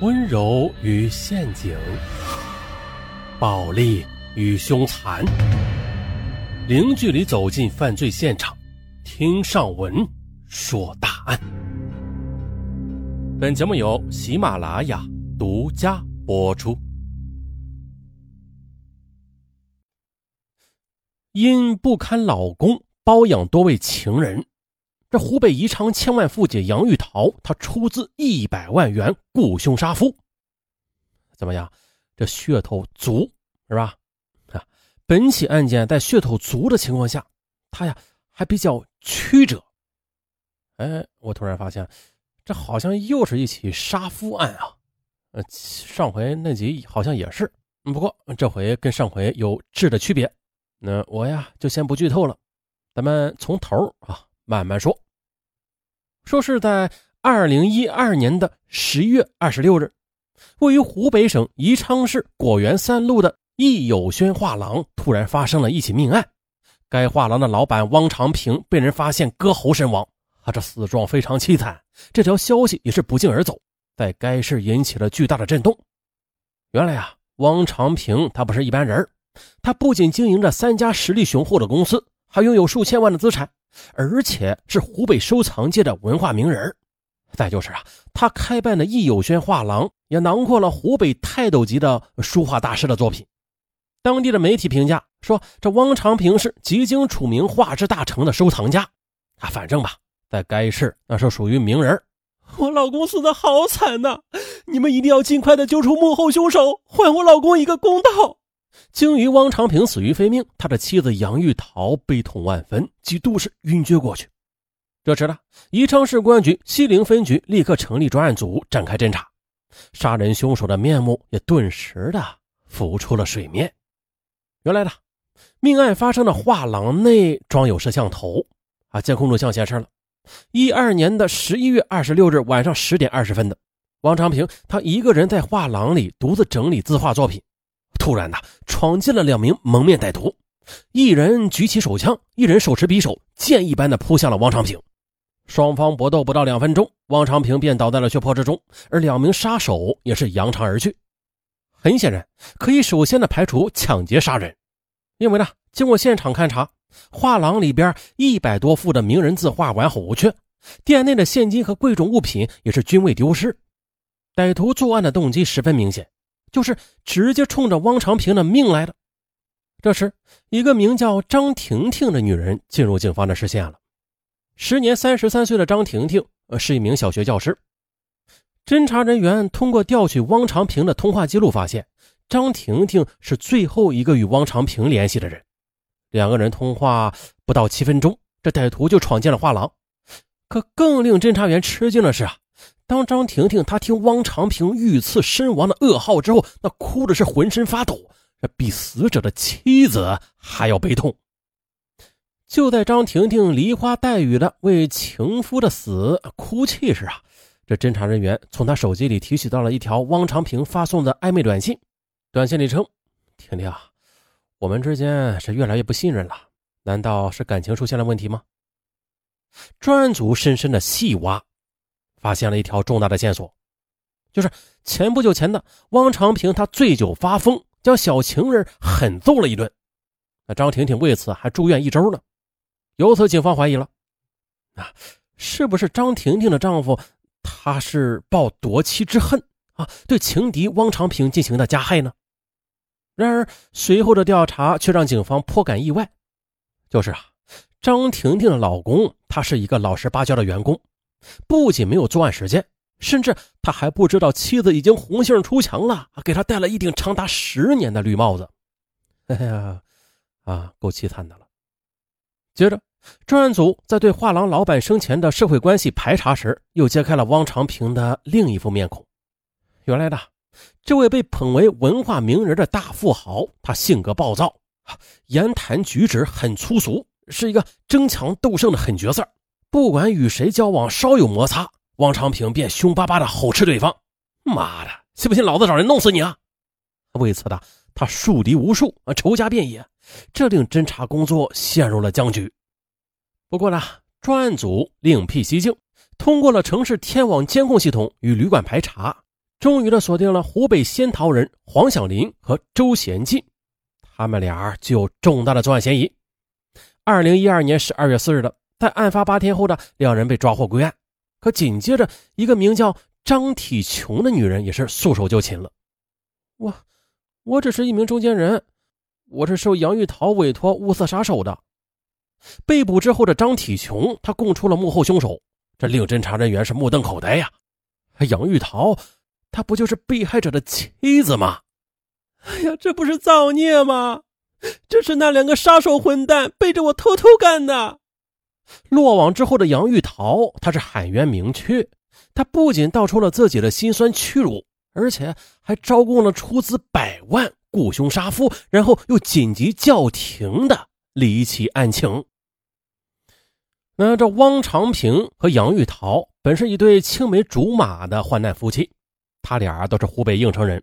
温柔与陷阱，暴力与凶残，零距离走进犯罪现场，听上文说大案。本节目由喜马拉雅独家播出。因不堪老公包养多位情人。这湖北宜昌千万富姐杨玉桃，她出资一百万元雇凶杀夫，怎么样？这噱头足是吧？啊，本起案件在噱头足的情况下，他呀还比较曲折。哎，我突然发现，这好像又是一起杀夫案啊！呃，上回那集好像也是，不过这回跟上回有质的区别。那我呀就先不剧透了，咱们从头啊慢慢说。说是在二零一二年的十月二十六日，位于湖北省宜昌市果园三路的易友轩画廊突然发生了一起命案。该画廊的老板汪长平被人发现割喉身亡，啊，这死状非常凄惨。这条消息也是不胫而走，在该市引起了巨大的震动。原来啊，汪长平他不是一般人，他不仅经营着三家实力雄厚的公司，还拥有数千万的资产。而且是湖北收藏界的文化名人再就是啊，他开办的易友轩画廊也囊括了湖北泰斗级的书画大师的作品。当地的媒体评价说，这汪长平是极经楚名画之大成的收藏家啊。反正吧，在该市那是属于名人。我老公死的好惨呐，你们一定要尽快的揪出幕后凶手，还我老公一个公道。惊于汪长平死于非命，他的妻子杨玉桃悲痛万分，几度是晕厥过去。这时呢，宜昌市公安局西陵分局立刻成立专案组展开侦查，杀人凶手的面目也顿时的浮出了水面。原来呢，命案发生的画廊内装有摄像头啊，监控录像显示了，一二年的十一月二十六日晚上十点二十分的，汪长平他一个人在画廊里独自整理字画作品。突然的，闯进了两名蒙面歹徒，一人举起手枪，一人手持匕首，剑一般的扑向了汪长平。双方搏斗不到两分钟，汪长平便倒在了血泊之中，而两名杀手也是扬长而去。很显然，可以首先的排除抢劫杀人，因为呢，经过现场勘查，画廊里边一百多幅的名人字画完好无缺，店内的现金和贵重物品也是均未丢失。歹徒作案的动机十分明显。就是直接冲着汪长平的命来的。这时，一个名叫张婷婷的女人进入警方的视线了。时年三十三岁的张婷婷，呃，是一名小学教师。侦查人员通过调取汪长平的通话记录，发现张婷婷是最后一个与汪长平联系的人。两个人通话不到七分钟，这歹徒就闯进了画廊。可更令侦查员吃惊的是啊！当张婷婷她听汪长平遇刺身亡的噩耗之后，那哭的是浑身发抖，这比死者的妻子还要悲痛。就在张婷婷梨花带雨的为情夫的死哭泣时啊，这侦查人员从他手机里提取到了一条汪长平发送的暧昧短信，短信里称：“婷婷，我们之间是越来越不信任了，难道是感情出现了问题吗？”专案组深深的细挖。发现了一条重大的线索，就是前不久前的汪长平，他醉酒发疯，将小情人狠揍了一顿。那张婷婷为此还住院一周呢。由此，警方怀疑了，啊，是不是张婷婷的丈夫他是报夺妻之恨啊，对情敌汪长平进行的加害呢？然而，随后的调查却让警方颇感意外，就是啊，张婷婷的老公他是一个老实巴交的员工。不仅没有作案时间，甚至他还不知道妻子已经红杏出墙了，给他戴了一顶长达十年的绿帽子。哎呀，啊，够凄惨的了。接着，专案组在对画廊老板生前的社会关系排查时，又揭开了汪长平的另一副面孔。原来的这位被捧为文化名人的大富豪，他性格暴躁，言谈举止很粗俗，是一个争强斗胜的狠角色。不管与谁交往，稍有摩擦，汪长平便凶巴巴的吼斥对方：“妈的，信不信老子找人弄死你啊！”为此的他树敌无数啊，仇家遍野，这令侦查工作陷入了僵局。不过呢，专案组另辟蹊径，通过了城市天网监控系统与旅馆排查，终于的锁定了湖北仙桃人黄小林和周贤进，他们俩具有重大的作案嫌疑。二零一二年十二月四日的，在案发八天后的两人被抓获归案，可紧接着一个名叫张体琼的女人也是束手就擒了。我，我只是一名中间人，我是受杨玉桃委托物色杀手的。被捕之后的张体琼，他供出了幕后凶手，这令侦查人员是目瞪口呆呀。杨玉桃，她不就是被害者的妻子吗？哎呀，这不是造孽吗？这是那两个杀手混蛋背着我偷偷干的。落网之后的杨玉桃，她是喊冤明确，她不仅道出了自己的心酸屈辱，而且还招供了出资百万雇凶杀夫，然后又紧急叫停的离奇案情。那这汪长平和杨玉桃本是一对青梅竹马的患难夫妻，他俩都是湖北应城人。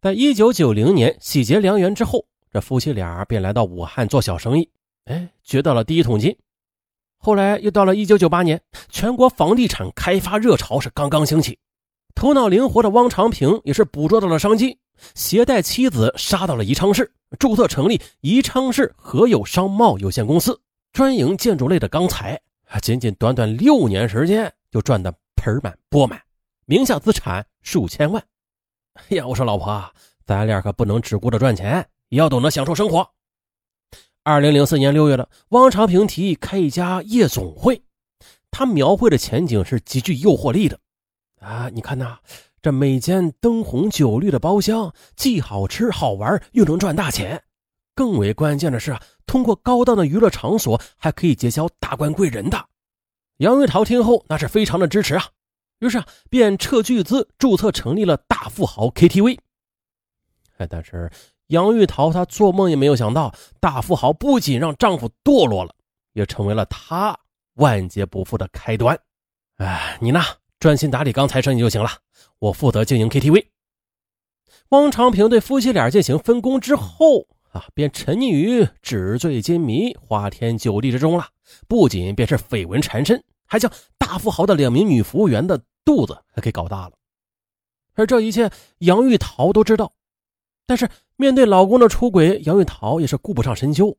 在一九九零年喜结良缘之后，这夫妻俩便来到武汉做小生意，哎，掘到了第一桶金。后来又到了一九九八年，全国房地产开发热潮是刚刚兴起，头脑灵活的汪长平也是捕捉到了商机，携带妻子杀到了宜昌市，注册成立宜昌市合友商贸有限公司。专营建筑类的钢材，仅仅短短六年时间就赚得盆满钵满，名下资产数千万。哎呀，我说老婆，咱俩可不能只顾着赚钱，也要懂得享受生活。二零零四年六月的，汪长平提议开一家夜总会，他描绘的前景是极具诱惑力的。啊，你看呐，这每间灯红酒绿的包厢，既好吃好玩，又能赚大钱。更为关键的是啊，通过高档的娱乐场所还可以结交达官贵人的。杨玉桃听后那是非常的支持啊，于是啊便斥巨资注册成立了大富豪 KTV。哎，但是杨玉桃她做梦也没有想到，大富豪不仅让丈夫堕落了，也成为了她万劫不复的开端。哎，你呢，专心打理钢材生意就行了，我负责经营 KTV。汪长平对夫妻俩进行分工之后。啊，便沉溺于纸醉金迷、花天酒地之中了。不仅便是绯闻缠身，还将大富豪的两名女服务员的肚子给搞大了。而这一切，杨玉桃都知道。但是面对老公的出轨，杨玉桃也是顾不上深究。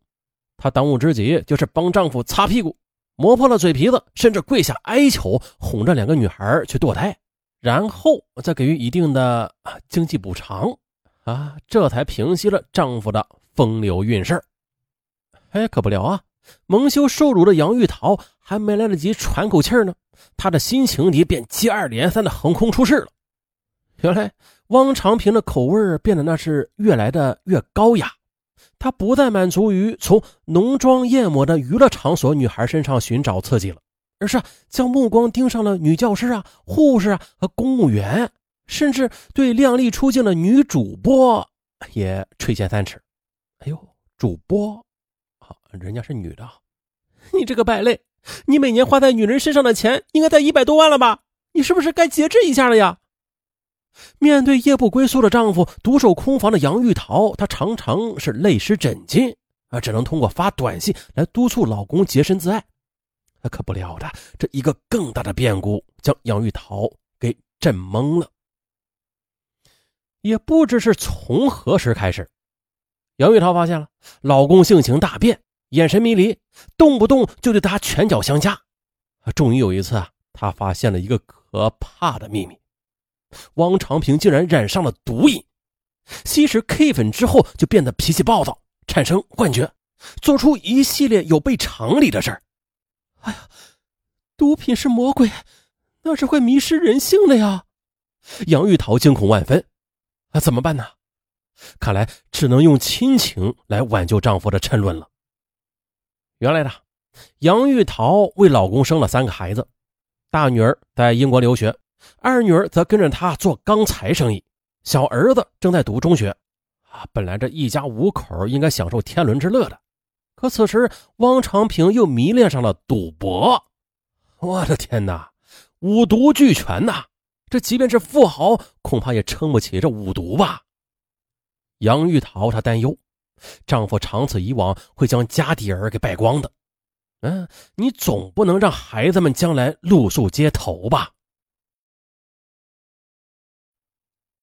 她当务之急就是帮丈夫擦屁股，磨破了嘴皮子，甚至跪下哀求，哄着两个女孩去堕胎，然后再给予一定的经济补偿。啊，这才平息了丈夫的。风流韵事哎，可不了啊！蒙羞受辱的杨玉桃还没来得及喘口气呢，她的新情敌便接二连三的横空出世了。原来汪长平的口味变得那是越来的越高雅，他不再满足于从浓妆艳抹的娱乐场所女孩身上寻找刺激了，而是将目光盯上了女教师啊、护士啊和公务员，甚至对靓丽出镜的女主播也垂涎三尺。哎呦，主播，好，人家是女的。你这个败类，你每年花在女人身上的钱应该在一百多万了吧？你是不是该节制一下了呀？面对夜不归宿的丈夫，独守空房的杨玉桃，她常常是泪湿枕巾啊，只能通过发短信来督促老公洁身自爱。可不料的，这一个更大的变故将杨玉桃给震懵了。也不知是从何时开始。杨玉桃发现了老公性情大变，眼神迷离，动不动就对她拳脚相加。终于有一次啊，她发现了一个可怕的秘密：汪长平竟然染上了毒瘾，吸食 K 粉之后就变得脾气暴躁，产生幻觉，做出一系列有悖常理的事儿。哎呀，毒品是魔鬼，那是会迷失人性的呀！杨玉桃惊恐万分，啊，怎么办呢？看来只能用亲情来挽救丈夫的沉沦了。原来呢，杨玉桃为老公生了三个孩子，大女儿在英国留学，二女儿则跟着他做钢材生意，小儿子正在读中学。啊，本来这一家五口应该享受天伦之乐的，可此时汪长平又迷恋上了赌博。我的天哪，五毒俱全呐！这即便是富豪，恐怕也撑不起这五毒吧。杨玉桃她担忧，丈夫长此以往会将家底儿给败光的。嗯，你总不能让孩子们将来露宿街头吧？